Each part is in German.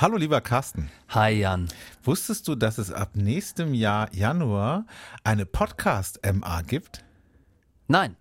Hallo lieber Carsten. Hi Jan. Wusstest du, dass es ab nächstem Jahr Januar eine Podcast-MA gibt? Nein.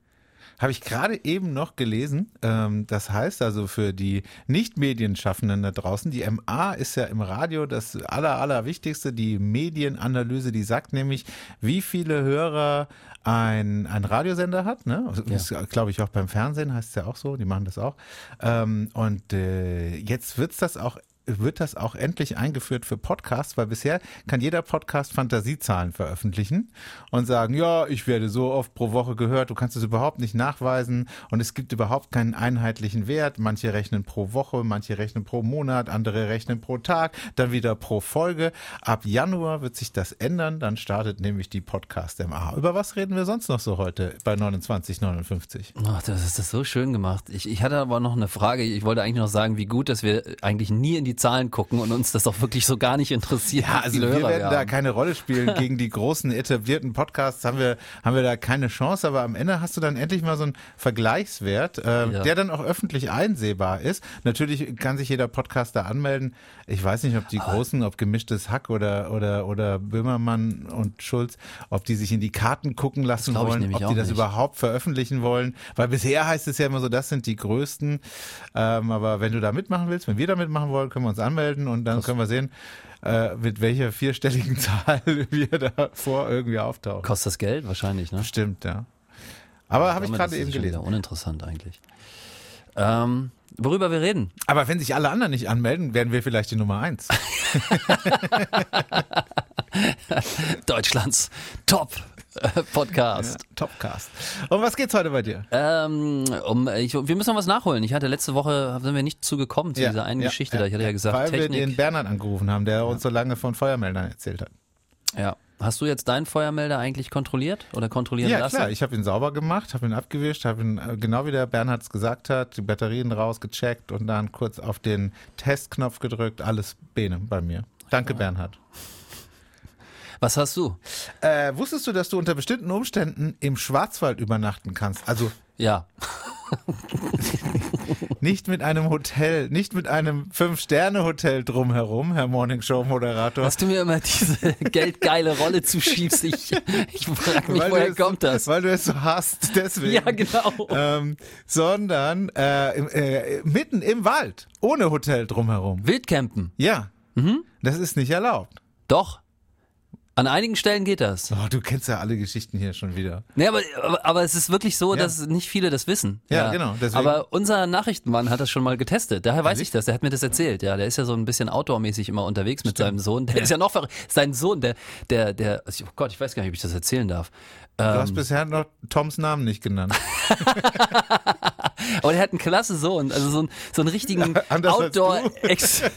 Habe ich gerade eben noch gelesen. Ähm, das heißt also für die Nicht-Medienschaffenden da draußen, die MA ist ja im Radio das aller, allerwichtigste, die Medienanalyse, die sagt nämlich, wie viele Hörer ein, ein Radiosender hat. Ne? Also, ja. glaube ich auch beim Fernsehen heißt es ja auch so, die machen das auch. Ähm, und äh, jetzt wird's das auch wird das auch endlich eingeführt für Podcasts, weil bisher kann jeder Podcast Fantasiezahlen veröffentlichen und sagen, ja, ich werde so oft pro Woche gehört, du kannst es überhaupt nicht nachweisen und es gibt überhaupt keinen einheitlichen Wert. Manche rechnen pro Woche, manche rechnen pro Monat, andere rechnen pro Tag, dann wieder pro Folge. Ab Januar wird sich das ändern, dann startet nämlich die Podcast MA. Über was reden wir sonst noch so heute bei 2959? Ach, das ist das so schön gemacht. Ich, ich hatte aber noch eine Frage. Ich wollte eigentlich noch sagen, wie gut, dass wir eigentlich nie in die Zahlen gucken und uns das auch wirklich so gar nicht interessiert. Ja, also wir Hörer werden wir da keine Rolle spielen. Gegen die großen etablierten Podcasts haben wir, haben wir da keine Chance, aber am Ende hast du dann endlich mal so einen Vergleichswert, äh, ja. der dann auch öffentlich einsehbar ist. Natürlich kann sich jeder Podcaster anmelden. Ich weiß nicht, ob die großen, ob gemischtes Hack oder, oder, oder Böhmermann und Schulz, ob die sich in die Karten gucken lassen wollen, ob die das nicht. überhaupt veröffentlichen wollen. Weil bisher heißt es ja immer so, das sind die größten. Ähm, aber wenn du da mitmachen willst, wenn wir da mitmachen wollen, können wir uns anmelden und dann Krass. können wir sehen, äh, mit welcher vierstelligen Zahl wir da vor irgendwie auftauchen. Kostet das Geld wahrscheinlich, ne? Stimmt, ja. Aber habe ich gerade eben gelesen. Uninteressant eigentlich. Ähm, worüber wir reden. Aber wenn sich alle anderen nicht anmelden, werden wir vielleicht die Nummer eins. Deutschlands Top Podcast. Ja, Topcast. Und was geht's heute bei dir? Ähm, um, ich, wir müssen noch was nachholen. Ich hatte letzte Woche, sind wir nicht zugekommen zu ja, dieser einen ja, Geschichte da. Ich hatte ja gesagt, Weil Technik. wir den Bernhard angerufen haben, der uns so lange von Feuermeldern erzählt hat. Ja. Hast du jetzt deinen Feuermelder eigentlich kontrolliert oder kontrollieren ja, lassen? Ja, klar. Ich habe ihn sauber gemacht, habe ihn abgewischt, habe ihn, äh, genau wie der Bernhard es gesagt hat, die Batterien rausgecheckt und dann kurz auf den Testknopf gedrückt. Alles Bene bei mir. Danke. Bernhard. Was hast du? Äh, wusstest du, dass du unter bestimmten Umständen im Schwarzwald übernachten kannst? Also ja. nicht mit einem Hotel, nicht mit einem Fünf-Sterne-Hotel drumherum, Herr Morningshow-Moderator. Dass du mir immer diese geldgeile Rolle zuschiebst, ich, ich frage mich, weil woher kommt das? Weil du es so hast, deswegen. Ja, genau. Ähm, sondern äh, äh, mitten im Wald, ohne Hotel drumherum. Wildcampen? Ja. Mhm. Das ist nicht erlaubt. Doch. An einigen Stellen geht das. Oh, du kennst ja alle Geschichten hier schon wieder. Nee, aber, aber, aber es ist wirklich so, ja. dass nicht viele das wissen. Ja, ja. genau. Deswegen. Aber unser Nachrichtenmann hat das schon mal getestet. Daher weiß ich das. Der hat mir das erzählt. Ja, der ist ja so ein bisschen outdoormäßig immer unterwegs mit Stimmt. seinem Sohn. Der ja. ist ja noch sein Sohn, der, der, der, oh Gott, ich weiß gar nicht, ob ich das erzählen darf. Du ähm, hast bisher noch Toms Namen nicht genannt. Aber der hat einen klasse Sohn, also so, einen, so einen richtigen Outdoor-Experten.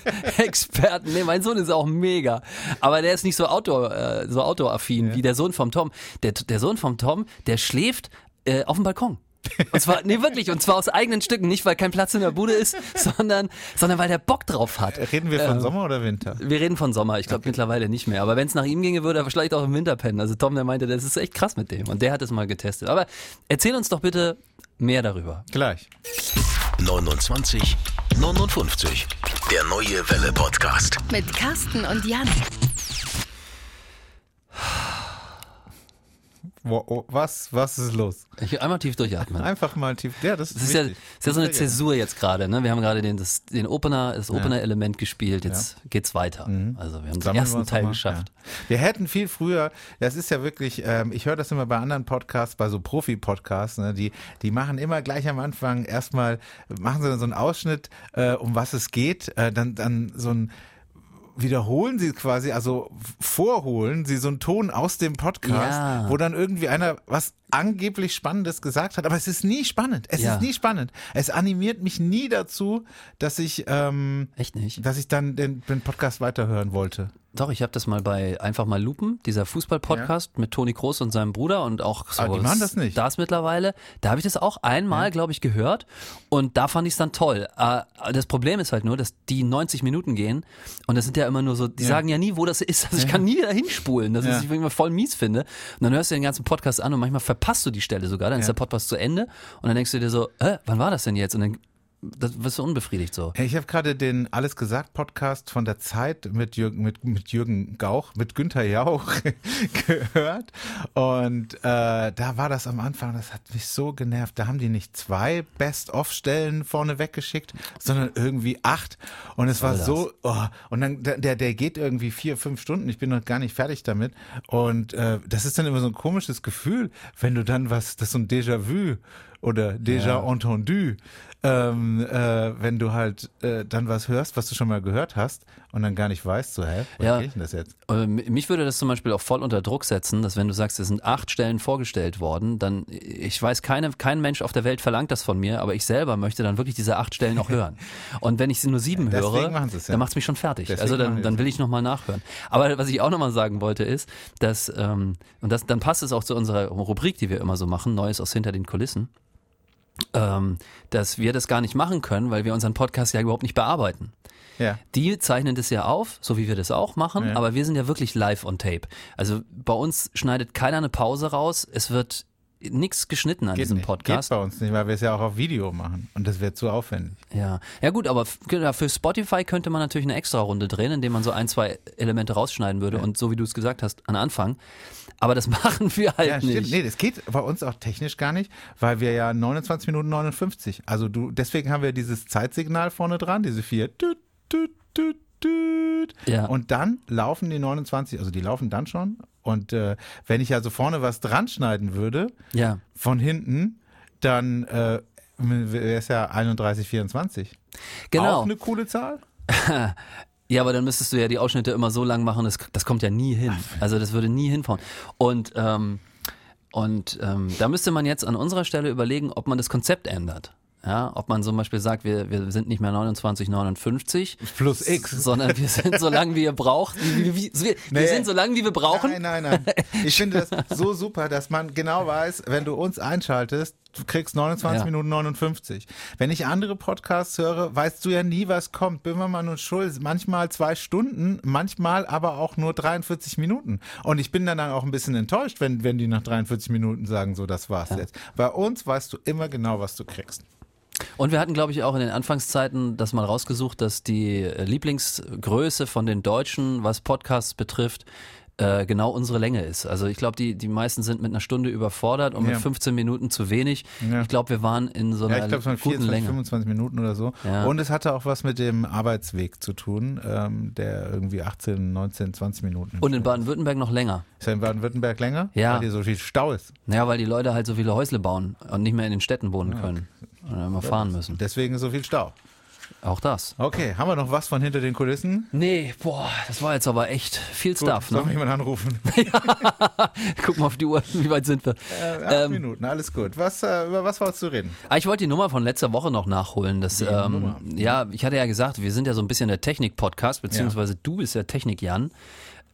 nee, mein Sohn ist auch mega. Aber der ist nicht so Outdoor, äh, so Outdoor-affin ja. wie der Sohn vom Tom. Der, der Sohn vom Tom, der schläft äh, auf dem Balkon. Und zwar, nee, wirklich, und zwar aus eigenen Stücken, nicht weil kein Platz in der Bude ist, sondern, sondern weil der Bock drauf hat. Reden wir von ähm, Sommer oder Winter? Wir reden von Sommer, ich glaube okay. mittlerweile nicht mehr. Aber wenn es nach ihm ginge, würde er vielleicht auch im Winter pennen. Also Tom, der meinte, das ist echt krass mit dem. Und der hat es mal getestet. Aber erzähl uns doch bitte mehr darüber. Gleich. 29, 59. Der neue Welle Podcast. Mit Carsten und Jan. Was, was ist los? Ich einmal tief durchatmen. Einfach mal tief. Ja, das ist, das ist, ja, ist ja so eine Zäsur jetzt gerade. Ne? Wir haben gerade den, das, den Opener, das Opener-Element gespielt. Jetzt ja. geht's weiter. Mhm. Also wir haben Sammeln den ersten Teil geschafft. Ja. Wir hätten viel früher. Das ist ja wirklich. Ähm, ich höre das immer bei anderen Podcasts, bei so Profi-Podcasts. Ne? Die, die machen immer gleich am Anfang erstmal machen sie dann so einen Ausschnitt, äh, um was es geht. Äh, dann, dann so ein wiederholen sie quasi, also vorholen sie so einen Ton aus dem Podcast, ja. wo dann irgendwie einer was angeblich Spannendes gesagt hat, aber es ist nie spannend. Es ja. ist nie spannend. Es animiert mich nie dazu, dass ich ähm, echt nicht, dass ich dann den, den Podcast weiterhören wollte. Doch, ich habe das mal bei einfach mal Lupen, dieser Fußball-Podcast ja. mit Toni Kroos und seinem Bruder und auch so Aber die machen das nicht. Das mittlerweile. Da habe ich das auch einmal, ja. glaube ich, gehört und da fand ich es dann toll. Äh, das Problem ist halt nur, dass die 90 Minuten gehen und das sind ja immer nur so, die ja. sagen ja nie, wo das ist. Also ich kann nie dahin spulen, dass ich immer voll mies finde. Und dann hörst du den ganzen Podcast an und manchmal verpasst du die Stelle sogar, dann ist der Podcast zu Ende und dann denkst du dir so, äh, wann war das denn jetzt? Und dann das wirst du unbefriedigt so. Hey, Ich habe gerade den Alles gesagt Podcast von der Zeit mit Jürgen, mit, mit Jürgen Gauch, mit Günther Jauch gehört. Und äh, da war das am Anfang, das hat mich so genervt. Da haben die nicht zwei Best-of-Stellen vorne weggeschickt, sondern irgendwie acht. Und es war so, oh, und dann der, der geht irgendwie vier, fünf Stunden. Ich bin noch gar nicht fertig damit. Und äh, das ist dann immer so ein komisches Gefühl, wenn du dann was, das ist so ein Déjà-vu oder déjà Ja. entendu, ähm, äh, wenn du halt äh, dann was hörst, was du schon mal gehört hast und dann gar nicht weißt, so, hä, was Ja. geht denn das jetzt? Äh, Mich würde das zum Beispiel auch voll unter Druck setzen, dass wenn du sagst, es sind acht Stellen vorgestellt worden, dann, ich weiß, keine, kein Mensch auf der Welt verlangt das von mir, aber ich selber möchte dann wirklich diese acht Stellen auch hören. Und wenn ich sie nur sieben Deswegen höre, ja. dann macht es mich schon fertig. Deswegen also dann, dann will ich nochmal nachhören. Aber was ich auch nochmal sagen wollte ist, dass, ähm, und das, dann passt es auch zu unserer Rubrik, die wir immer so machen, Neues aus hinter den Kulissen, ähm, dass wir das gar nicht machen können, weil wir unseren Podcast ja überhaupt nicht bearbeiten. Ja. Die zeichnen das ja auf, so wie wir das auch machen, Ja. aber wir sind ja wirklich live on tape. Also bei uns schneidet keiner eine Pause raus, es wird nichts geschnitten an Geht diesem nicht. Podcast. Geht bei uns nicht, weil wir es ja auch auf Video machen und das wäre zu aufwendig. Ja. ja gut, aber genau, für Spotify könnte man natürlich eine extra Runde drehen, indem man so ein, zwei Elemente rausschneiden würde und so wie du es gesagt hast, an Anfang. Aber das machen wir halt Ja, stimmt. nicht. Nee, das geht bei uns auch technisch gar nicht, weil wir ja 29 Minuten 59. Also du, deswegen haben wir dieses Zeitsignal vorne dran, diese vier. Düt, düt, düt. Ja. Und dann laufen die 29, also die laufen dann schon. Und äh, wenn ich also vorne was dran schneiden würde, Ja. von hinten, dann äh, wäre es ja 31, 24. Genau. Auch eine coole Zahl? Ja, aber dann müsstest du ja die Ausschnitte immer so lang machen, das, das kommt ja nie hin. Also das würde nie hinfahren. Und, ähm, und ähm, da müsste man jetzt an unserer Stelle überlegen, ob man das Konzept ändert. Ja, ob man zum Beispiel sagt, wir, wir sind nicht mehr 29, 59, Plus X. sondern wir sind so lang, wie ihr braucht. Wie, wir wir Nee. sind so lang, wie wir brauchen. Nein, nein, nein. Ich finde das so super, dass man genau weiß, wenn du uns einschaltest, du kriegst 29 Ja. Minuten 59. Wenn ich andere Podcasts höre, weißt du ja nie, was kommt. Böhmermann und Schulz, manchmal zwei Stunden, manchmal aber auch nur 43 Minuten. Und ich bin dann auch ein bisschen enttäuscht, wenn, wenn die nach 43 Minuten sagen, so, das war's jetzt. Bei uns weißt du immer genau, was du kriegst. Und wir hatten, glaube ich, auch in den Anfangszeiten das mal rausgesucht, dass die äh, Lieblingsgröße von den Deutschen, was Podcasts betrifft, äh, genau unsere Länge ist. Also ich glaube, die, die meisten sind mit einer Stunde überfordert und Ja. mit 15 Minuten zu wenig. Ja. Ich glaube, wir waren in so einer Ja, ich glaube, es waren guten 24, Länge. 25 Minuten oder so. Ja. Und es hatte auch was mit dem Arbeitsweg zu tun, ähm, der irgendwie 18, 19, 20 Minuten. Und in Baden-Württemberg noch länger. Ist ja in Baden-Württemberg länger? Ja. Weil hier so viel Stau ist. Naja, weil die Leute halt so viele Häusle bauen und nicht mehr in den Städten wohnen können. Oder immer fahren müssen. Deswegen so viel Stau. Auch das. Okay, haben wir noch was von hinter den Kulissen? Nee, boah, das war jetzt aber echt viel Gut, Stuff. soll Ne? mich jemand anrufen? Guck mal auf die Uhr, wie weit sind wir? Äh, acht Ähm, Minuten, alles gut. Was, äh, über was wolltest du reden? Ah, ich wollte die Nummer von letzter Woche noch nachholen. Das, ähm, ja, ich hatte ja gesagt, wir sind ja so ein bisschen der Technik-Podcast, beziehungsweise du bist ja Technik-Jan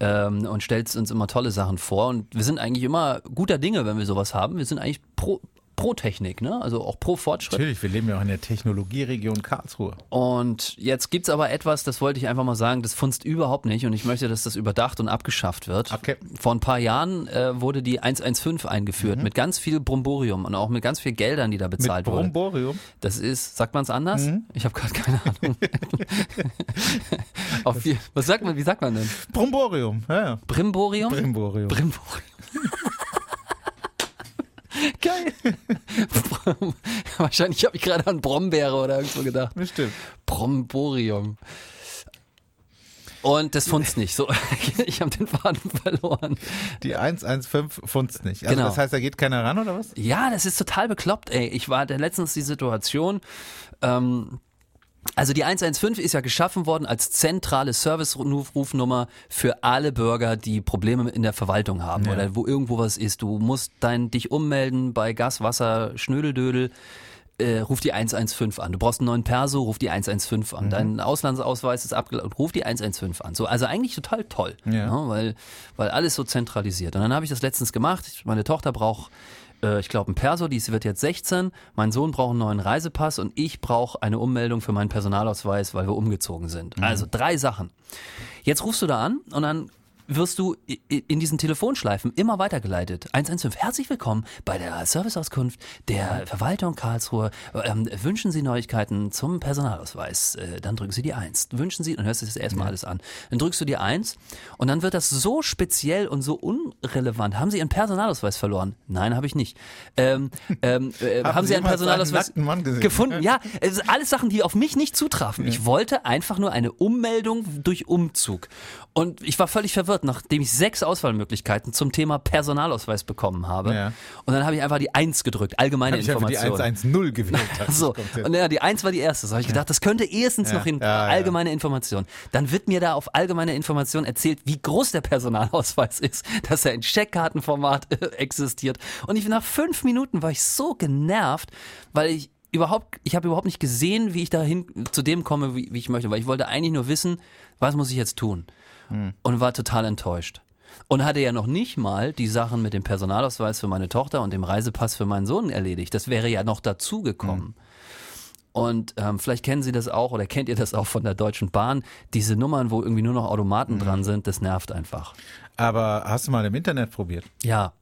ähm, und stellst uns immer tolle Sachen vor. Und wir sind eigentlich immer guter Dinge, wenn wir sowas haben. Wir sind eigentlich pro, pro Technik, ne? also auch pro Fortschritt. Natürlich, wir leben ja auch in der Technologieregion Karlsruhe. Und jetzt gibt's aber etwas, das wollte ich einfach mal sagen, das funzt überhaupt nicht und ich möchte, dass das überdacht und abgeschafft wird. Okay. Vor ein paar Jahren äh, wurde die 115 eingeführt mit ganz viel Bromborium und auch mit ganz viel Geldern, die da Mit bezahlt wurden. Bromborium. Das ist, sagt man es anders? Ich habe gerade keine Ahnung. Auf wie, was sagt man, wie sagt man denn? Bromborium, ja, ja. Brimborium? Brimborium. Brimborium. Geil. Wahrscheinlich habe ich gerade an Brombeere oder irgendwo gedacht. Bestimmt. Bromborium. Und das funzt nicht. So, ich habe den Faden verloren. Die 115 funzt nicht. Also Genau. das heißt, da geht keiner ran oder was? Ja, das ist total bekloppt, ey. Ich war letztens die Situation, ähm, also die 115 ist ja geschaffen worden als zentrale Service-Rufnummer für alle Bürger, die Probleme in der Verwaltung haben Ja. oder wo irgendwo was ist. Du musst dein, dich ummelden bei Gas, Wasser, Schnödeldödel. Äh, ruf die 115 an. Du brauchst einen neuen Perso, ruf die 115 an. Mhm. Dein Auslandsausweis ist abgelaufen, ruf die 115 an. So, also eigentlich total toll, Ja. ne, weil, weil alles so zentralisiert. Und dann habe ich das letztens gemacht. Meine Tochter braucht äh, ich glaube, ein Perso, die wird jetzt 16, mein Sohn braucht einen neuen Reisepass und ich brauche eine Ummeldung für meinen Personalausweis, weil wir umgezogen sind. Also drei Sachen. Jetzt rufst du da an und dann wirst du in diesen Telefonschleifen immer weitergeleitet. 115, herzlich willkommen bei der Serviceauskunft der Verwaltung Karlsruhe. Ähm, wünschen Sie Neuigkeiten zum Personalausweis? Äh, dann drücken Sie die 1. Wünschen Sie, dann hörst du das erstmal ja. alles an. Dann drückst du die 1 und dann wird das so speziell und so unrelevant. Haben Sie Ihren Personalausweis verloren? Nein, habe ich nicht. Ähm, ähm, äh, haben, haben, Sie, Ihren Personalausweis gefunden? Ja, es sind alles Sachen, die auf mich nicht zutrafen. Ja. Ich wollte einfach nur eine Ummeldung durch Umzug. Und ich war völlig verwirrt, nachdem ich sechs Auswahlmöglichkeiten zum Thema Personalausweis bekommen habe. Ja. Und dann habe ich einfach die Eins gedrückt, allgemeine Informationen. Ich die 110 gewählt. so. Und ja, die Eins war die erste. So habe ich gedacht, das könnte erstens noch in allgemeine Information. Dann wird mir da auf allgemeine Information erzählt, wie groß der Personalausweis ist, dass er in Checkkartenformat existiert. Und ich nach fünf Minuten war ich so genervt, weil ich überhaupt, ich habe überhaupt nicht gesehen, wie ich dahin zu dem komme, wie, wie ich möchte, weil ich wollte eigentlich nur wissen, was muss ich jetzt tun? Hm. Und war total enttäuscht. Und hatte ja noch nicht mal die Sachen mit dem Personalausweis für meine Tochter und dem Reisepass für meinen Sohn erledigt. Das wäre ja noch dazugekommen. Hm. Und ähm, vielleicht kennen Sie das auch oder kennt ihr das auch von der Deutschen Bahn. Diese Nummern, wo irgendwie nur noch Automaten mhm. dran sind, das nervt einfach. Aber hast du mal im Internet probiert? Ja,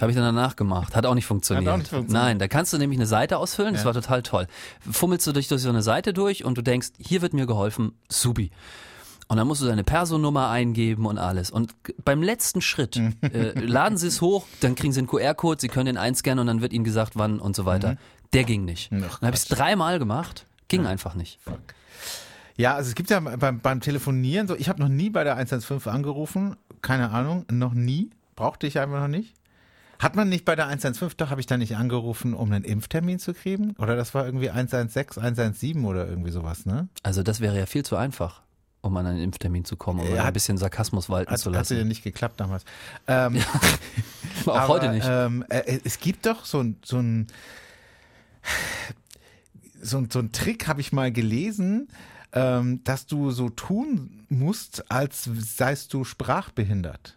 habe ich dann danach gemacht. Hat auch nicht funktioniert. Hat auch nicht funktioniert. Nein, da kannst du nämlich eine Seite ausfüllen, das ja. war total toll. Fummelst du durch, durch so eine Seite durch und du denkst, hier wird mir geholfen, subi. Und dann musst du deine Personummer eingeben und alles. Und beim letzten Schritt äh, laden sie es hoch, dann kriegen sie einen QR-Code, sie können den einscannen und dann wird ihnen gesagt, wann und so weiter. Mhm. Der ging nicht. Ach, dann habe ich es dreimal gemacht, ging ja. einfach nicht. Fuck. Ja, also es gibt ja beim, beim Telefonieren so, ich habe noch nie bei der 115 angerufen, keine Ahnung, noch nie, brauchte ich einfach noch nicht. Hat man nicht bei der 115, doch habe ich da nicht angerufen, um einen Impftermin zu kriegen? Oder das war irgendwie 116, 117 oder irgendwie sowas, ne? Also das wäre ja viel zu einfach um an einen Impftermin zu kommen, um ja, ein bisschen Sarkasmus walten hat, zu lassen. Hat ja nicht geklappt damals. Ähm, Auch aber, heute nicht. Ähm, äh, es gibt doch so ein, so ein, so, so ein Trick, habe ich mal gelesen, ähm, dass du so tun musst, als seist du sprachbehindert.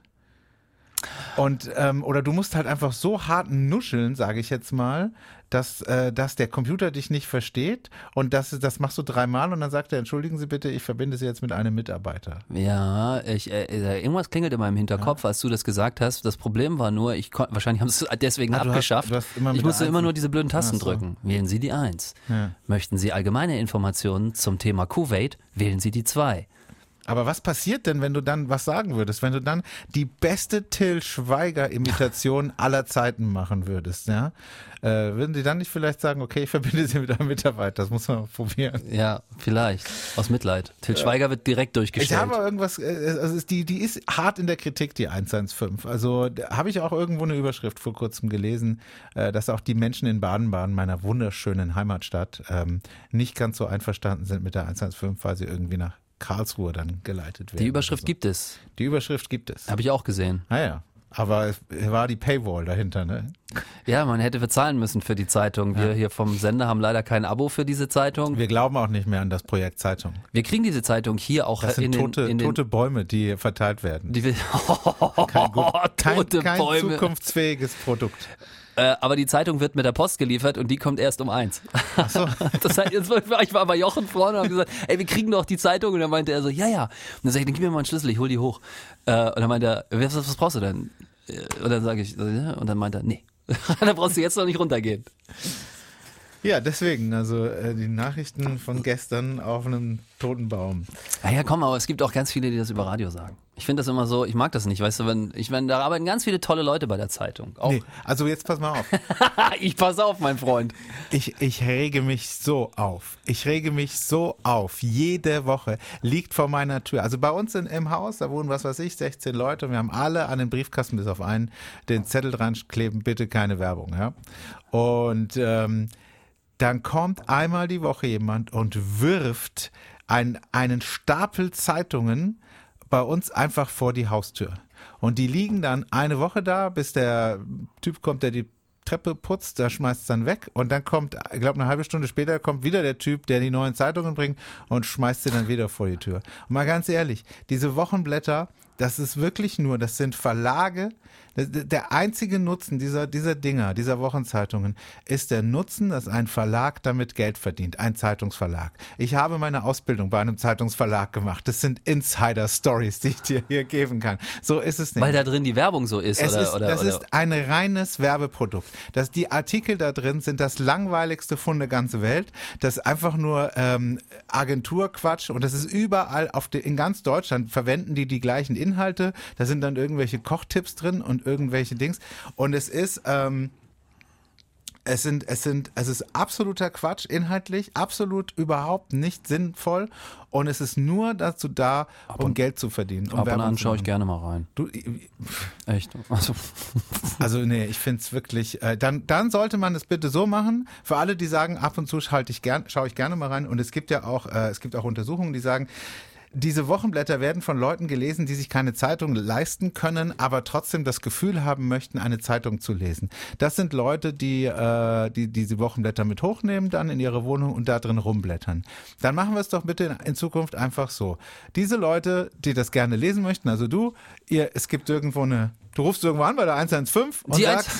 Und ähm, oder du musst halt einfach so hart nuscheln, sage ich jetzt mal, dass, äh, dass der Computer dich nicht versteht und das, das machst du dreimal und dann sagt er, entschuldigen Sie bitte, ich verbinde Sie jetzt mit einem Mitarbeiter. Ja, ich, äh, äh irgendwas klingelt in meinem Hinterkopf, ja. als du das gesagt hast. Das Problem war nur, ich wahrscheinlich haben sie es deswegen ah, abgeschafft. Hast, ich musste immer nur diese blöden Tasten so. drücken. Wählen Sie die 1. Ja. Möchten Sie allgemeine Informationen zum Thema Kuwait? Wählen Sie die 2. Aber was passiert denn, wenn du dann was sagen würdest? Wenn du dann die beste Till Schweiger-Imitation aller Zeiten machen würdest, ja? Äh, würden sie dann nicht vielleicht sagen, okay, ich verbinde sie mit einem Mitarbeiter, das muss man probieren. Ja, vielleicht. Aus Mitleid. Till Schweiger wird direkt durchgestellt. Ich habe irgendwas, also die, die ist hart in der Kritik, die 115. Also habe ich auch irgendwo eine Überschrift vor kurzem gelesen, äh, dass auch die Menschen in Baden-Baden, meiner wunderschönen Heimatstadt, ähm, nicht ganz so einverstanden sind mit der 115, weil sie irgendwie nach Karlsruhe dann geleitet werden. Die Überschrift so. gibt es. Die Überschrift gibt es. Habe ich auch gesehen. Ah ja. Aber es war die Paywall dahinter, ne? Ja, man hätte bezahlen müssen für die Zeitung. Wir ja. hier vom Sender haben leider kein Abo für diese Zeitung. Wir glauben auch nicht mehr an das Projekt Zeitung. Wir kriegen diese Zeitung hier auch das sind in, tote, den, in den, tote Bäume, die verteilt werden. Die will, kein, gut, kein, tote kein Bäume. zukunftsfähiges Produkt. Äh, aber die Zeitung wird mit der Post geliefert und die kommt erst um eins. Ach so. das heißt, jetzt, ich war bei Jochen vorne und habe gesagt, ey, wir kriegen doch die Zeitung. Und dann meinte er so, ja, ja. Und dann sag ich, dann gib mir mal einen Schlüssel, ich hol die hoch. Äh, und dann meinte er, was, was brauchst du denn? Äh, und dann sage ich, und dann meinte er, nee. da brauchst du jetzt noch nicht runtergehen. Ja, deswegen, also äh, die Nachrichten von gestern auf einem toten Baum. Naja, komm, aber es gibt auch ganz viele, die das über Radio sagen. Ich finde das immer so, ich mag das nicht, weißt du, wenn, ich meine, da arbeiten ganz viele tolle Leute bei der Zeitung. Auch. Nee, also jetzt pass mal auf. ich pass auf, mein Freund. Ich, ich rege mich so auf. Ich rege mich so auf. Jede Woche liegt vor meiner Tür. Also bei uns in, im Haus, da wohnen, was weiß ich, 16 Leute und wir haben alle an den Briefkasten bis auf einen den Zettel dran kleben, bitte keine Werbung, ja. Und ähm, dann kommt einmal die Woche jemand und wirft ein, einen Stapel Zeitungen bei uns einfach vor die Haustür. Und die liegen dann eine Woche da, bis der Typ kommt, der die Treppe putzt, der schmeißt es dann weg und dann kommt, ich glaube eine halbe Stunde später kommt wieder der Typ, der die neuen Zeitungen bringt und schmeißt sie dann wieder vor die Tür. Und mal ganz ehrlich, diese Wochenblätter, das ist wirklich nur, das sind Verlage. Der einzige Nutzen dieser, dieser Dinger, dieser Wochenzeitungen, ist der Nutzen, dass ein Verlag damit Geld verdient, ein Zeitungsverlag. Ich habe meine Ausbildung bei einem Zeitungsverlag gemacht. Das sind Insider-Stories, die ich dir hier geben kann. So ist es nicht. Weil da drin die Werbung so ist. Es oder, ist, oder, das oder. ist ein reines Werbeprodukt. Das, die Artikel da drin sind das langweiligste von der ganzen Welt. Das ist einfach nur ähm, Agenturquatsch und das ist überall auf de, in ganz Deutschland verwenden die die gleichen Inhalte. Da sind dann irgendwelche Kochtipps drin und irgendwelche Dings. Und es ist ähm, es sind, es sind, es ist absoluter Quatsch inhaltlich, absolut überhaupt nicht sinnvoll und es ist nur dazu da, um Geld zu verdienen. Um Ab und Werbung an zu schaue ich gerne mal rein. Du, Echt. Also, also nee, ich find's wirklich, äh, dann, dann sollte man es bitte so machen, für alle, die sagen, ab und zu schalte ich gern, schaue ich gerne mal rein und es gibt ja auch, äh, es gibt auch Untersuchungen, die sagen, diese Wochenblätter werden von Leuten gelesen, die sich keine Zeitung leisten können, aber trotzdem das Gefühl haben möchten, eine Zeitung zu lesen. Das sind Leute, die, äh, die diese Wochenblätter mit hochnehmen, dann in ihre Wohnung und da drin rumblättern. Dann machen wir es doch bitte in, in Zukunft einfach so. Diese Leute, die das gerne lesen möchten, also du, ihr, es gibt irgendwo eine Du rufst irgendwo an bei der 115 und Die sagst,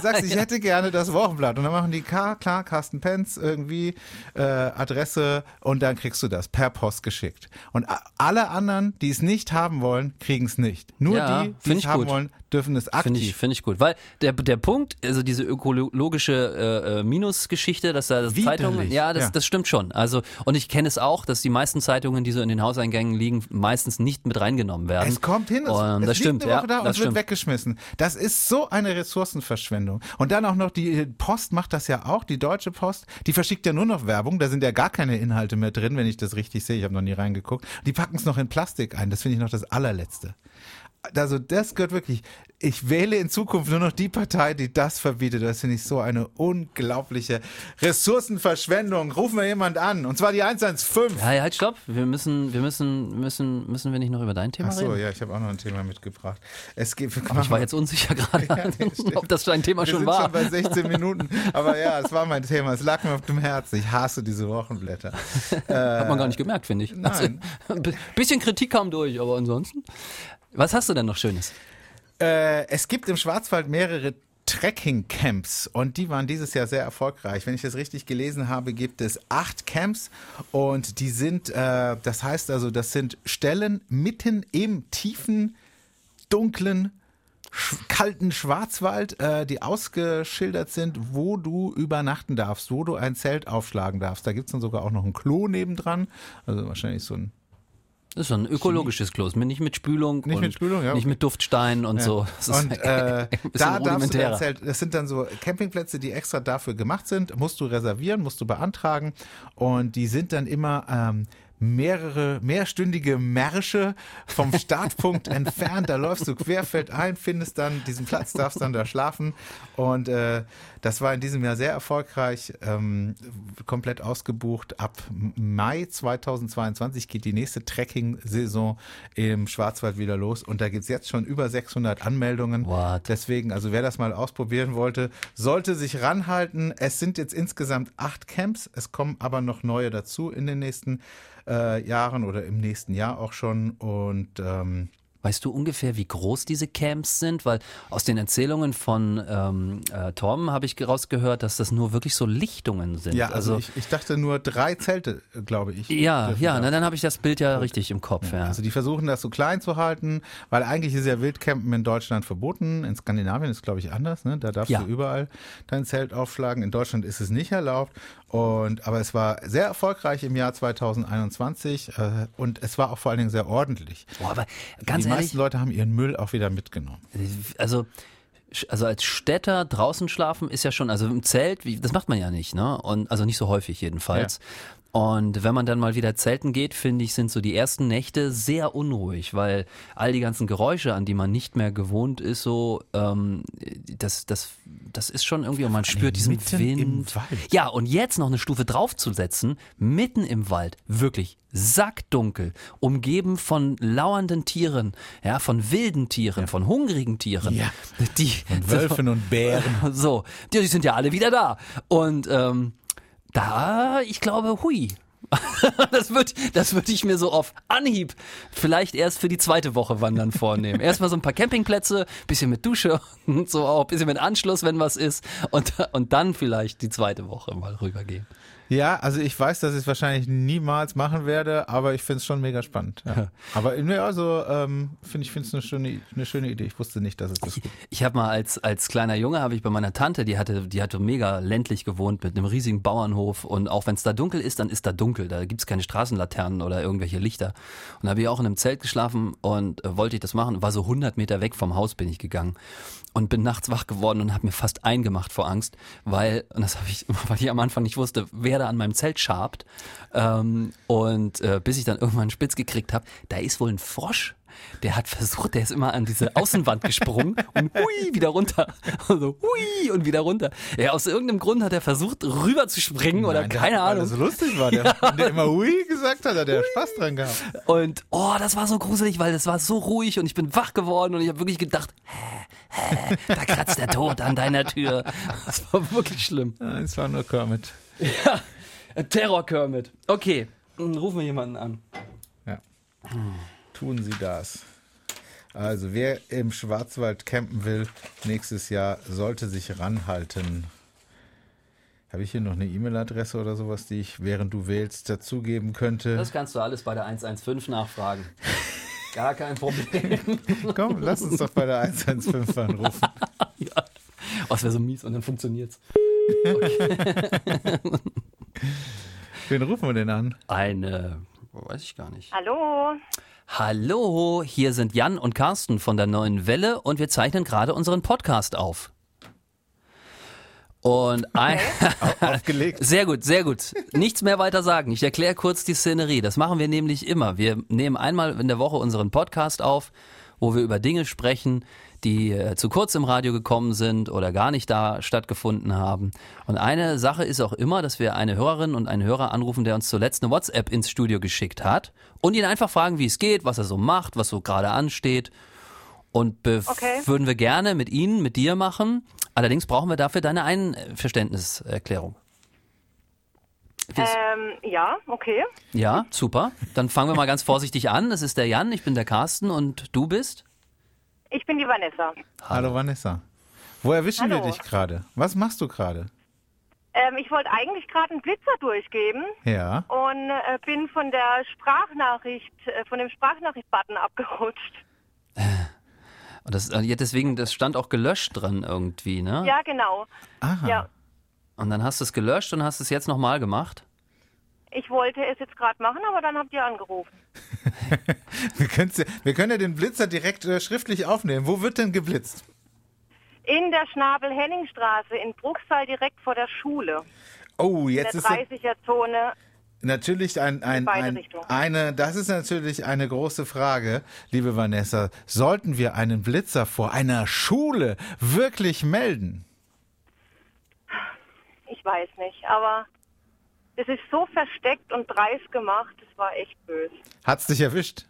sagst, ich hätte gerne das Wochenblatt. Und dann machen die klar, klar Carsten Penz irgendwie äh, Adresse und dann kriegst du das per Post geschickt. Und alle anderen, die es nicht haben wollen, kriegen es nicht. Nur Ja, die, die es haben gut. wollen, dürfen es aktiv. Finde ich, finde ich gut. Weil der, der Punkt, also diese ökologische äh, äh, Minusgeschichte, dass da das Widerlich, Zeitungen, ja das, ja. das stimmt schon. Also, und ich kenne es auch, dass die meisten Zeitungen, die so in den Hauseingängen liegen, meistens nicht mit reingenommen werden. Es kommt hin, es, Und es das stimmt, eine Woche ja, da und wird stimmt. weggeschmissen. Das ist so eine Ressourcenverschwendung. Und dann auch noch die Post macht das ja auch, die Deutsche Post, die verschickt ja nur noch Werbung, da sind ja gar keine Inhalte mehr drin, wenn ich das richtig sehe, ich habe noch nie reingeguckt. Die packen es noch in Plastik ein, das finde ich noch das allerletzte. Also das gehört wirklich, ich wähle in Zukunft nur noch die Partei, die das verbietet. Das finde ich so eine unglaubliche Ressourcenverschwendung. Rufen wir jemand an, und zwar die 115. Ja, ja, halt, stopp. Wir müssen, wir müssen, müssen, müssen wir nicht noch über dein Thema Ach so, reden? ja, ich habe auch noch ein Thema mitgebracht. Es geht, Aber ich war jetzt unsicher gerade, ob das dein Thema Wir schon sind war. schon bei 16 Minuten. Aber ja, es war mein Thema. Es lag mir auf dem Herzen. Ich hasse diese Wochenblätter. Hat man gar nicht gemerkt, finde ich. nein. Also, ein bisschen Kritik kam durch, aber ansonsten. Was hast du denn noch Schönes? Äh, es gibt im Schwarzwald mehrere Trekking-Camps und die waren dieses Jahr sehr erfolgreich. Wenn ich das richtig gelesen habe, gibt es acht Camps und die sind, äh, das heißt also, das sind Stellen mitten im tiefen, dunklen, kalten Schwarzwald, äh, die ausgeschildert sind, wo du übernachten darfst, wo du ein Zelt aufschlagen darfst. Da gibt's dann sogar auch noch ein Klo nebendran, also wahrscheinlich so ein Das ist so ein ökologisches Klo, nicht mit Spülung. Nicht und mit Spülung, ja, Nicht okay. mit Duftstein und so. Das ist Und äh, da darfst du. Zelt, das sind dann so Campingplätze, die extra dafür gemacht sind, musst du reservieren, musst du beantragen und die sind dann immer ähm, mehrere, mehrstündige Märsche vom Startpunkt entfernt. Da läufst du querfeldein, findest dann diesen Platz, darfst dann da schlafen. Und äh, das war in diesem Jahr sehr erfolgreich, ähm, komplett ausgebucht. Ab Mai 2022 geht die nächste Trekking-Saison im Schwarzwald wieder los. Und da gibt's jetzt schon über 600 Anmeldungen. What? Deswegen, also wer das mal ausprobieren wollte, sollte sich ranhalten. Es sind jetzt insgesamt acht Camps. Es kommen aber noch neue dazu in den nächsten äh, Jahren oder im nächsten Jahr auch schon. Und ähm, Weißt du ungefähr, wie groß diese Camps sind? Weil aus den Erzählungen von ähm, äh, Tom habe ich rausgehört, dass das nur wirklich so Lichtungen sind. ja, also, ich, ich dachte nur drei Zelte, glaube ich. ja, ja, na, dann habe ich das Bild ja richtig im Kopf. Ja. Also die versuchen das so klein zu halten, weil eigentlich ist ja Wildcampen in Deutschland verboten. In Skandinavien ist glaube ich anders, ne? Da darfst Ja. du überall dein Zelt aufschlagen. In Deutschland ist es nicht erlaubt. Und aber es war sehr erfolgreich im Jahr 2021 äh, und es war auch vor allen Dingen sehr ordentlich. Boah, aber ganz die ehrlich, meisten Leute haben ihren Müll auch wieder mitgenommen. also also als Städter draußen schlafen ist ja schon, also im Zelt, wie, das macht man ja nicht, ne? Und also nicht so häufig jedenfalls. Und wenn man dann mal wieder zelten geht, finde ich, sind so die ersten Nächte sehr unruhig, weil all die ganzen Geräusche, an die man nicht mehr gewohnt ist, so ähm, das, das, das ist schon irgendwie, und man spürt diesen mitten Wind. im Wald. Ja, und jetzt noch eine Stufe draufzusetzen, mitten im Wald, wirklich sackdunkel, umgeben von lauernden Tieren, ja, von wilden Tieren, von hungrigen Tieren, Ja. die Und Wölfen und Bären. so, die, die sind ja alle wieder da. Und ähm, da, ich glaube, hui, Das würde das würd ich mir so auf Anhieb vielleicht erst für die zweite Woche Wandern vornehmen. Erstmal so ein paar Campingplätze, bisschen mit Dusche und so auch, bisschen mit Anschluss, wenn was ist. Und, und dann vielleicht die zweite Woche mal rübergehen. Ja, also ich weiß, dass ich es wahrscheinlich niemals machen werde, aber ich finde es schon mega spannend. Ja. Aber ja, also ähm, finde ich finde es eine schöne, eine schöne Idee. Ich wusste nicht, dass es das gibt. Ich habe mal als, als kleiner Junge, habe ich bei meiner Tante, die hatte, die hatte mega ländlich gewohnt mit einem riesigen Bauernhof und auch wenn es da dunkel ist, dann ist da dunkel. Da gibt es keine Straßenlaternen oder irgendwelche Lichter. Und da habe ich auch in einem Zelt geschlafen und äh, wollte ich das machen. War so 100 Meter weg vom Haus bin ich gegangen und bin nachts wach geworden und habe mir fast eingemacht vor Angst, weil, und das habe ich, weil ich am Anfang nicht wusste, wer da an meinem Zelt schabt. Ähm, und äh, bis ich dann irgendwann spitz gekriegt habe, da ist wohl ein Frosch. Der hat versucht, der ist immer an diese Außenwand gesprungen und hui, wieder runter. Und so hui und wieder runter. Ja, aus irgendeinem Grund hat er versucht, rüber zu springen oder keine der, Ahnung. Weil das so lustig war. Der, ja. der immer hui gesagt hat, hat er Spaß dran gehabt. Und oh, das war so gruselig, weil das war so ruhig und ich bin wach geworden und ich habe wirklich gedacht, hä, hä, da kratzt der Tod an deiner Tür. Das war wirklich schlimm. Es war nur Kermit. Ja, Terror Kermit. Okay, rufen wir jemanden an. Ja. Tun Sie das. Also, wer im Schwarzwald campen will, nächstes Jahr sollte sich ranhalten. Habe ich hier noch eine E-Mail-Adresse oder sowas, die ich, während du wählst, dazugeben könnte? Das kannst du alles bei der 115 nachfragen. Gar kein Problem. Komm, lass uns doch bei der 115 anrufen. ja. Oh, das wäre so mies und dann funktioniert's. Okay. Wen rufen wir denn an? Eine, weiß ich gar nicht. Hallo. Hallo, hier sind Jan und Carsten von der Neuen Welle und wir zeichnen gerade unseren Podcast auf. Und ein aufgelegt. Sehr gut, sehr gut. Nichts mehr weiter sagen. Ich erkläre kurz die Szenerie. Das machen wir nämlich immer. Wir nehmen einmal in der Woche unseren Podcast auf, wo wir über Dinge sprechen, die äh, zu kurz im Radio gekommen sind oder gar nicht da stattgefunden haben. Und eine Sache ist auch immer, dass wir eine Hörerin und einen Hörer anrufen, der uns zuletzt eine WhatsApp ins Studio geschickt hat und ihn einfach fragen, wie es geht, was er so macht, was so gerade ansteht. Und okay. würden wir gerne mit Ihnen, mit dir machen. Allerdings brauchen wir dafür deine Einverständniserklärung. Ähm, ja, okay. Ja, super. Dann fangen wir mal ganz vorsichtig an. Das ist der Jan, ich bin der Carsten und du bist? Ich bin die Vanessa. Hallo Vanessa. Wo erwischen Hallo. wir dich gerade? Was machst du gerade? Ähm, ich wollte eigentlich gerade einen Blitzer durchgeben. Ja. Und äh, bin von der Sprachnachricht, äh, von dem Sprachnachricht-Button abgerutscht. Und das, äh, deswegen, das stand auch gelöscht dran irgendwie, ne? Ja, genau. Aha. Ja. Und dann hast du es gelöscht und hast es jetzt nochmal gemacht? Ich wollte es jetzt gerade machen, aber dann habt ihr angerufen. wir, wir, können ja den Blitzer direkt äh, schriftlich aufnehmen. Wo wird denn geblitzt? In der Schnabel-Henning-Straße in Bruchsal direkt vor der Schule. Oh, jetzt in der 30er-Zone. Natürlich ein, ein, ein, eine, das ist natürlich eine große Frage, liebe Vanessa. Sollten wir einen Blitzer vor einer Schule wirklich melden? Ich weiß nicht, aber es ist so versteckt und dreist gemacht, das war echt böse. Hat's dich erwischt?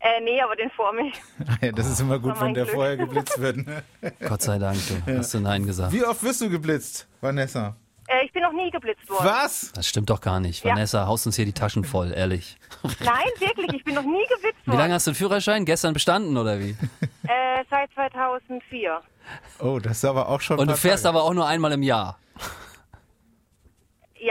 Äh, nee, aber den vor mich. ja, das ist immer gut, wenn der Glück. vorher geblitzt wird. Ne? Gott sei Dank, du hast du Nein gesagt. Wie oft wirst du geblitzt, Vanessa? Äh, ich bin noch nie geblitzt worden. Was? Das stimmt doch gar nicht. Ja. Vanessa, haust uns hier die Taschen voll, ehrlich. Nein, wirklich, ich bin noch nie geblitzt worden. Wie lange hast du den Führerschein? Gestern bestanden oder wie? Äh, seit 2004. Oh, das ist aber auch schon. Und du fährst Tage. aber auch nur einmal im Jahr.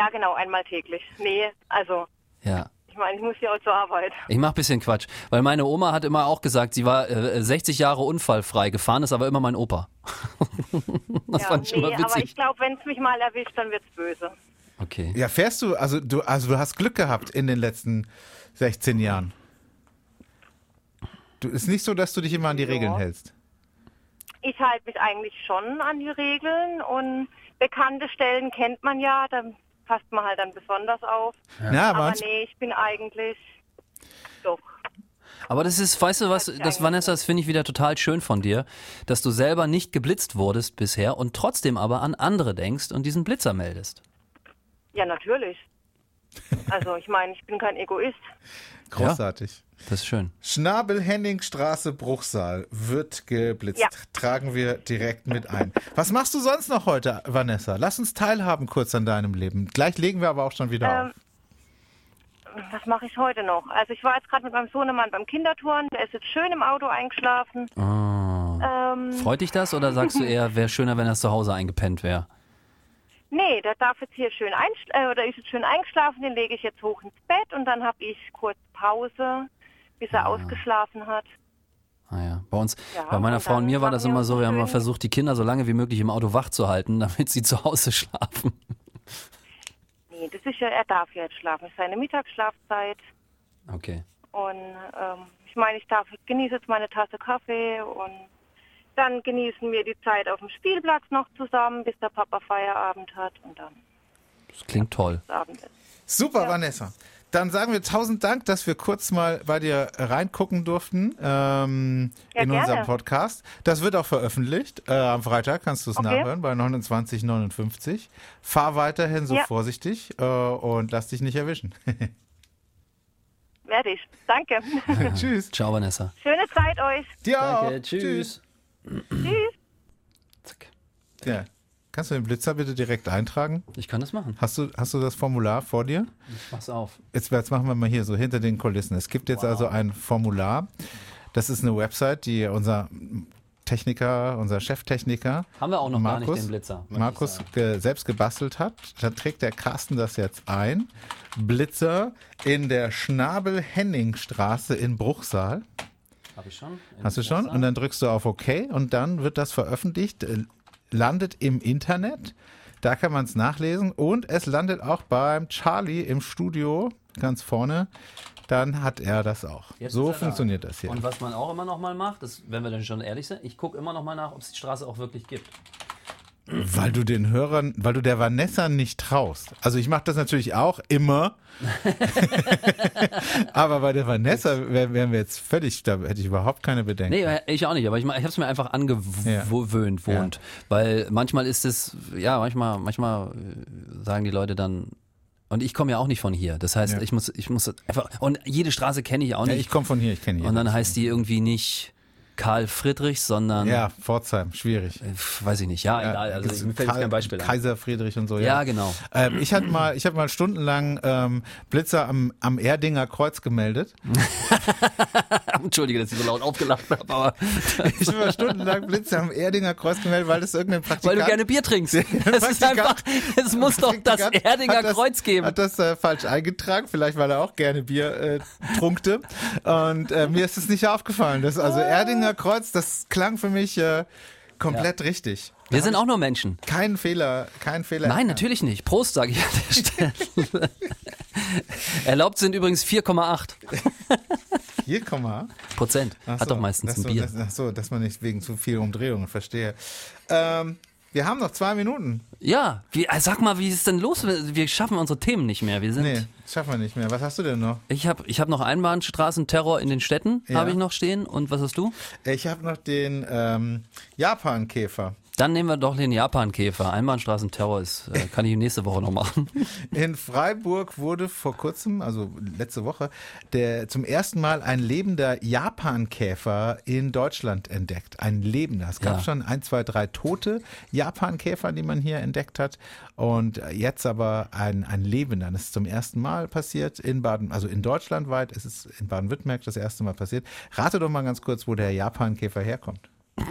Ja, genau, einmal täglich. Nee, also. Ja. Ich meine, ich muss ja auch zur Arbeit. Ich mach bisschen Quatsch, weil meine Oma hat immer auch gesagt, sie war äh, 60 Jahre unfallfrei gefahren, ist aber immer mein Opa. das ja, fand ich nee, immer witzig. aber ich glaube, wenn es mich mal erwischt, dann wird's böse. Okay. Ja, fährst du, also du, also du hast Glück gehabt in den letzten 16 Jahren. Du ist nicht so, dass du dich immer an die ja. Regeln hältst. Ich halte mich eigentlich schon an die Regeln und bekannte Stellen kennt man ja, da passt man halt dann besonders auf. Ja, aber, aber nee, ich bin eigentlich doch. Aber das ist, weißt du was, das Vanessa, das finde ich wieder total schön von dir, dass du selber nicht geblitzt wurdest bisher und trotzdem aber an andere denkst und diesen Blitzer meldest. Ja, natürlich. Also ich meine, ich bin kein Egoist. Großartig. Ja. Das ist schön. Schnabel-Henning-Straße, Bruchsal wird geblitzt. Ja. Tragen wir direkt mit ein. Was machst du sonst noch heute, Vanessa? Lass uns teilhaben kurz an deinem Leben. Gleich legen wir aber auch schon wieder ähm, auf. was mache ich heute noch? Also ich war jetzt gerade mit meinem Sohnemann beim Kindertouren, der ist jetzt schön im Auto eingeschlafen. Ah. Ähm, Freut dich das oder sagst du eher, wäre schöner, wenn er zu Hause eingepennt wäre? Nee, der darf jetzt hier schön einschlafen, äh, oder ist jetzt schön eingeschlafen, den lege ich jetzt hoch ins Bett und dann habe ich kurz Pause, bis er ausgeschlafen hat. Ah ja, bei uns, Ja, bei meiner Frau und mir war das immer so, wir haben immer versucht, die Kinder so lange wie möglich im Auto wach zu halten, damit sie zu Hause schlafen. Nee, das ist ja, er darf ja jetzt schlafen, das ist seine Mittagsschlafzeit. Okay. Und ähm, ich meine, ich darf genieße jetzt meine Tasse Kaffee und dann genießen wir die Zeit auf dem Spielplatz noch zusammen, bis der Papa Feierabend hat und dann Das klingt toll. Super, Vanessa. Dann sagen wir tausend Dank, dass wir kurz mal bei dir reingucken durften ähm, Ja, in gerne. unserem Podcast. Das wird auch veröffentlicht. Äh, am Freitag kannst du es Okay. nachhören bei 29,59. Fahr weiterhin so Ja. vorsichtig äh, und lass dich nicht erwischen. Werde ich. Danke. Tschüss. Ciao, Vanessa. Schöne Zeit euch. Dir auch. tschüss. Tschüss. Zack. Ja. Kannst du den Blitzer bitte direkt eintragen? Ich kann das machen. Hast du, hast du das Formular vor dir? Ich mach's auf. Jetzt, jetzt machen wir mal hier so hinter den Kulissen. Es gibt jetzt also ein Formular. Das ist eine Website, die unser Techniker, unser Cheftechniker Haben wir auch noch gar nicht Markus, den Blitzer. Markus ge selbst gebastelt hat. Da trägt der Carsten das jetzt ein. Blitzer in der Schnabel-Henning-Straße in Bruchsal. Hab ich schon. Hast du schon? Und dann drückst du auf OK und dann wird das veröffentlicht, äh, landet im Internet. Da kann man es nachlesen und es landet auch beim Charlie im Studio ganz vorne. Dann hat er das auch. Jetzt so er da. funktioniert das hier. Und was man auch immer noch mal macht, das, wenn wir dann schon ehrlich sind, ich gucke immer noch mal nach, ob es die Straße auch wirklich gibt. Weil du den Hörern, weil du der Vanessa nicht traust. Also ich mache das natürlich auch immer. Aber bei der Vanessa wär- wären wir jetzt völlig, da hätte ich überhaupt keine Bedenken. Nee, ich auch nicht, aber ich, ich habe es mir einfach angewöhnt, Ja. wohnt. Weil manchmal ist es, ja, manchmal, manchmal äh, sagen die Leute dann, und ich komme ja auch nicht von hier. Das heißt, Ja. ich muss, ich muss einfach, und jede Straße kenne ich auch Ja, nicht. ich komme von hier, ich kenne hier. und dann heißt die irgendwie nicht Karl Friedrich, sondern, ja, Pforzheim, schwierig. äh, weiß ich nicht, ja, egal, also ich, mir fällt kein Beispiel ein. Kaiser Friedrich und so. Ja, genau. Ähm, ich hatte mal, ich habe mal stundenlang ähm, Blitzer am, am Erdinger Kreuz gemeldet. Entschuldige, dass ich so laut aufgelacht habe, aber Ich habe mal stundenlang Blitzer am Erdinger Kreuz gemeldet, weil das irgendein weil Praktikant... du gerne Bier trinkst. Es ist einfach, es muss doch das Erdinger das, Kreuz geben. Hat das äh, falsch eingetragen, vielleicht weil er auch gerne Bier äh, trunkte. Und äh, mir ist es nicht aufgefallen. Das, also Erdinger Kreuz, das klang für mich äh, komplett richtig. Wir sind auch nur Menschen. Kein Fehler, kein Fehler. Nein, natürlich nicht. Prost, sage ich an der Stelle. Erlaubt sind übrigens 4,8 Hier, komm mal. Prozent. Ach Hat so, doch meistens ein so, Bier. Das, ach so, dass man nicht wegen zu viel Umdrehungen verstehe. Ähm, wir haben noch zwei Minuten. Ja, wie, äh, sag mal, wie ist es denn los? Wir schaffen unsere Themen nicht mehr. Wir sind. Nee, das schaffen wir nicht mehr. Was hast du denn noch? Ich habe ich hab noch Einbahnstraßenterror in den Städten, Ja. habe ich noch stehen. Und was hast du? Ich habe noch den ähm, Japan-Käfer. Dann nehmen wir doch den Japankäfer. Einbahnstraßenterror ist, äh, kann ich nächste Woche noch machen. In Freiburg wurde vor kurzem, also letzte Woche, der zum ersten Mal ein lebender Japankäfer in Deutschland entdeckt. Ein lebender. Es gab Ja. schon ein, zwei, drei tote Japankäfer, die man hier entdeckt hat. Und jetzt aber ein, ein lebender. Das ist zum ersten Mal passiert in Baden, also in Deutschland weit. Es ist in Baden-Württemberg das erste Mal passiert. Rate doch mal ganz kurz, wo der Japankäfer herkommt.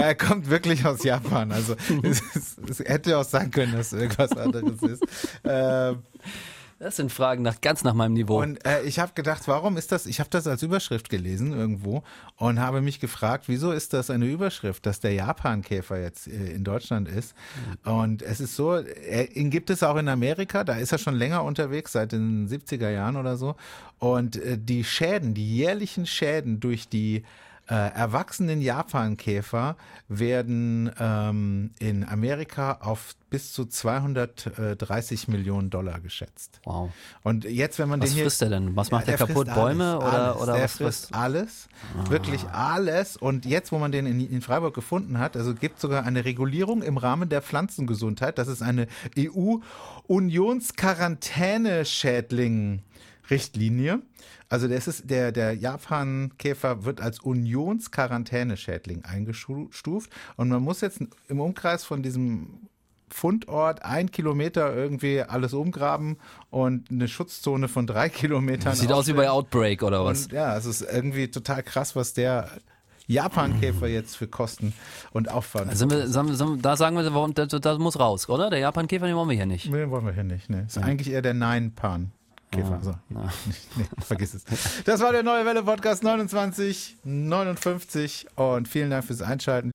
er kommt wirklich aus Japan. Also es, es, es hätte auch sein können, dass es irgendwas anderes ist. Ähm, Das sind Fragen nach, ganz nach meinem Niveau. und äh, ich habe gedacht, warum ist das? Ich habe das als Überschrift gelesen irgendwo und habe mich gefragt, wieso ist das eine Überschrift, dass der Japankäfer jetzt äh, in Deutschland ist? Und es ist so, er, ihn gibt es auch in Amerika, da ist er schon länger unterwegs, seit den 70er Jahren oder so. Und äh, die Schäden, die jährlichen Schäden durch die äh, erwachsenen Japankäfer werden ähm, in Amerika auf bis zu 230 Millionen Dollar geschätzt. wow. Und jetzt, wenn man Was den hier. frisst der denn? Was macht der frisst kaputt? Bäume alles, oder- alles. oder der was frisst frisst- alles, wirklich alles. Und jetzt, wo man den in, in Freiburg gefunden hat, also gibt sogar eine Regulierung im Rahmen der Pflanzengesundheit. Das ist eine EU-Unionsquarantäneschädling-Richtlinie. Also das ist der, der Japankäfer wird als Unionsquarantäneschädling eingestuft und man muss jetzt im Umkreis von diesem Fundort ein Kilometer irgendwie alles umgraben und eine Schutzzone von drei Kilometern. Sieht aus wie bei Outbreak oder was? Und ja, es ist irgendwie total krass, was der Japankäfer jetzt für Kosten und Aufwand. Sind wir, sind, sind, da sagen wir, warum- das, das muss raus, oder? Der Japankäfer, den wollen wir hier nicht. Nee, wollen wir hier nicht. Ne. Ist eigentlich eher der Nein-Pan. Käfer. So. Nee, vergiss es. Das war der Neue Welle Podcast 29, 59 und vielen Dank fürs Einschalten.